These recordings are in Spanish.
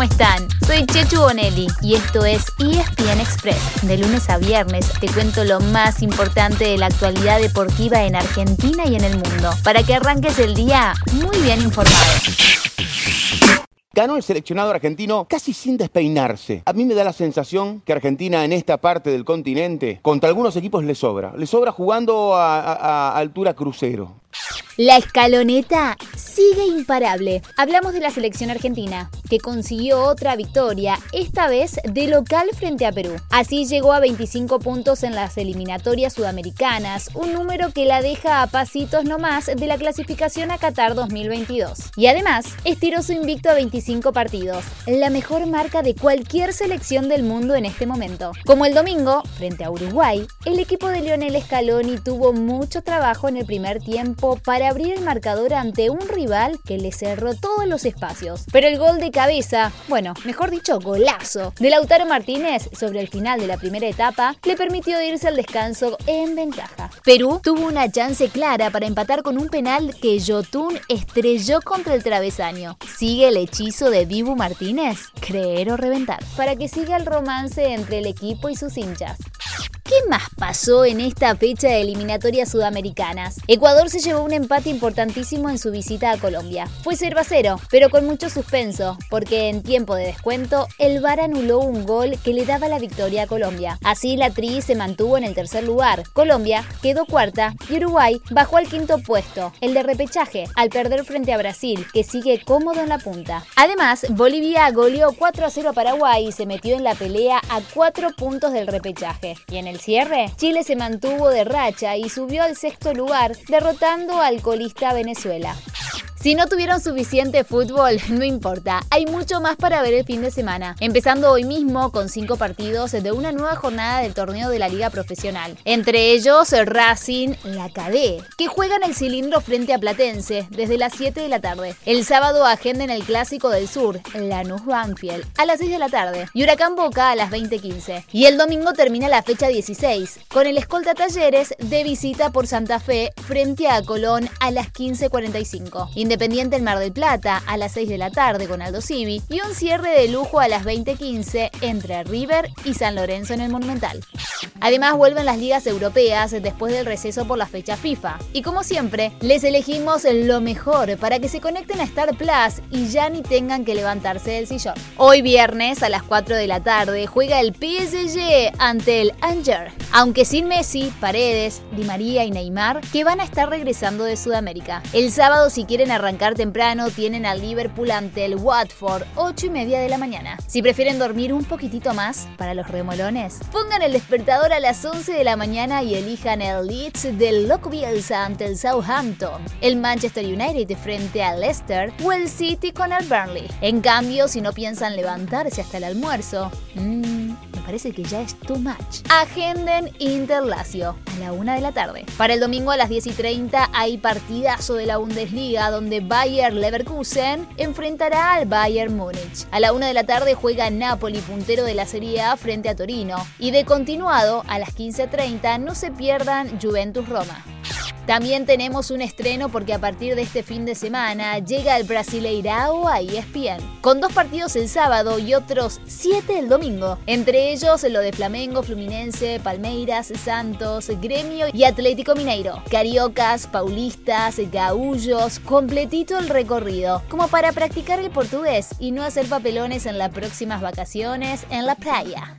¿cómo están? Soy Chechu Bonelli y esto es ESPN Express. De lunes a viernes te cuento lo más importante de la actualidad deportiva en Argentina y en el mundo, para que arranques el día muy bien informado. Ganó el seleccionado argentino casi sin despeinarse. A mí me da la sensación que Argentina en esta parte del continente, contra algunos equipos le sobra. Le sobra jugando a, a altura crucero. La escaloneta sigue imparable. Hablamos de la selección argentina, que consiguió otra victoria, esta vez de local frente a Perú. Así llegó a 25 puntos en las eliminatorias sudamericanas, un número que la deja a pasitos nomás de la clasificación a Qatar 2022. Y además, estiró su invicto a 25 partidos, la mejor marca de cualquier selección del mundo en este momento. Como el domingo, frente a Uruguay, el equipo de Lionel Scaloni tuvo mucho trabajo en el primer tiempo para abrir el marcador ante un rival que le cerró todos los espacios. Pero el gol de cabeza, bueno, mejor dicho, golazo, de Lautaro Martínez sobre el final de la primera etapa le permitió irse al descanso en ventaja. Perú tuvo una chance clara para empatar con un penal que Yotun estrelló contra el travesaño. Sigue el hechizo de Dibu Martínez, creer o reventar, para que siga el romance entre el equipo y sus hinchas. ¿Qué más pasó en esta fecha de eliminatorias sudamericanas? Ecuador se llevó un empate importantísimo en su visita a Colombia. Fue 0 a 0, pero con mucho suspenso, porque en tiempo de descuento el VAR anuló un gol que le daba la victoria a Colombia. Así la Tri se mantuvo en el tercer lugar, Colombia quedó cuarta y Uruguay bajó al quinto puesto, el de repechaje, al perder frente a Brasil, que sigue cómodo en la punta. Además, Bolivia goleó 4 a 0 a Paraguay y se metió en la pelea a 4 puntos del repechaje. Y en el cierre, Chile se mantuvo de racha y subió al sexto lugar, derrotando al colista Venezuela. Si no tuvieron suficiente fútbol, no importa, hay mucho más para ver el fin de semana. Empezando hoy mismo con cinco partidos de una nueva jornada del torneo de la Liga Profesional. Entre ellos, Racing, la KD, que juegan el cilindro frente a Platense desde las 7 de la tarde. El sábado agenden el Clásico del Sur, Lanús Banfield, a las 6 de la tarde y Huracán Boca a las 20.15. Y el domingo termina la fecha 16, con el Escolta Talleres de visita por Santa Fe frente a Colón a las 15.45. Independiente en Mar del Plata a las 6 de la tarde con Aldo Civi y un cierre de lujo a las 20.15 entre River y San Lorenzo en el Monumental. Además vuelven las ligas europeas después del receso por la fecha FIFA. Y como siempre, les elegimos lo mejor para que se conecten a Star Plus y ya ni tengan que levantarse del sillón. Hoy viernes a las 4 de la tarde juega el PSG ante el Angers, aunque sin Messi, Paredes, Di María y Neymar, que van a estar regresando de Sudamérica. El sábado si quieren arrancar temprano tienen al Liverpool ante el Watford, 8 y media de la mañana. Si prefieren dormir un poquitito más para los remolones, pongan el despertador a las 11 de la mañana y elijan el Leeds del Loco Bielsa ante el Southampton, el Manchester United frente al Leicester o el City con el Burnley. En cambio, si no piensan levantarse hasta el almuerzo, mmm, parece que ya es too much. Agenden Interlacio a la 1 de la tarde. Para el domingo a las 10 y 30 hay partidazo de la Bundesliga donde Bayer Leverkusen enfrentará al Bayern Múnich. A la 1 de la tarde juega Napoli, puntero de la Serie A, frente a Torino. Y de continuado, a las 15.30, no se pierdan Juventus Roma. También tenemos un estreno porque a partir de este fin de semana llega el Brasileirao a ESPN, con dos partidos el sábado y otros siete el domingo. Entre ellos lo de Flamengo, Fluminense, Palmeiras, Santos, Gremio y Atlético Mineiro. Cariocas, paulistas, gaullos, completito el recorrido, como para practicar el portugués y no hacer papelones en las próximas vacaciones en la playa.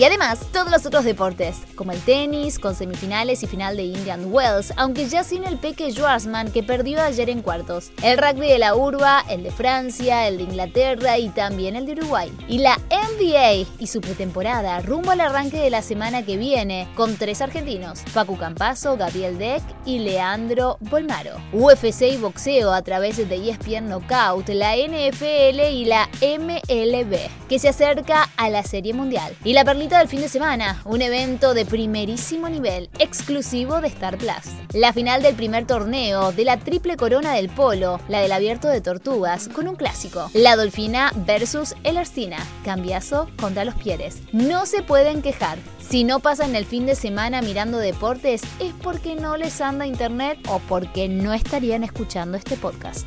Y además, todos los otros deportes, como el tenis, con semifinales y final de Indian Wells, aunque ya sin el Peque Schwarzman que perdió ayer en cuartos. El rugby de la Urba, el de Francia, el de Inglaterra y también el de Uruguay. Y la NBA y su pretemporada rumbo al arranque de la semana que viene con tres argentinos, Facu Campazo, Gabriel Deck y Leandro Bolmaro. UFC y boxeo a través de ESPN Knockout, la NFL y la MLB, que se acerca a la Serie Mundial. Y la perlita del fin de semana, un evento de primerísimo nivel, exclusivo de Star Plus. La final del primer torneo de la triple corona del polo, la del abierto de tortugas, con un clásico. La Dolfina versus el Erstina, cambiazo contra los Pieres. No se pueden quejar. Si no pasan el fin de semana mirando deportes es porque no les anda internet o porque no estarían escuchando este podcast.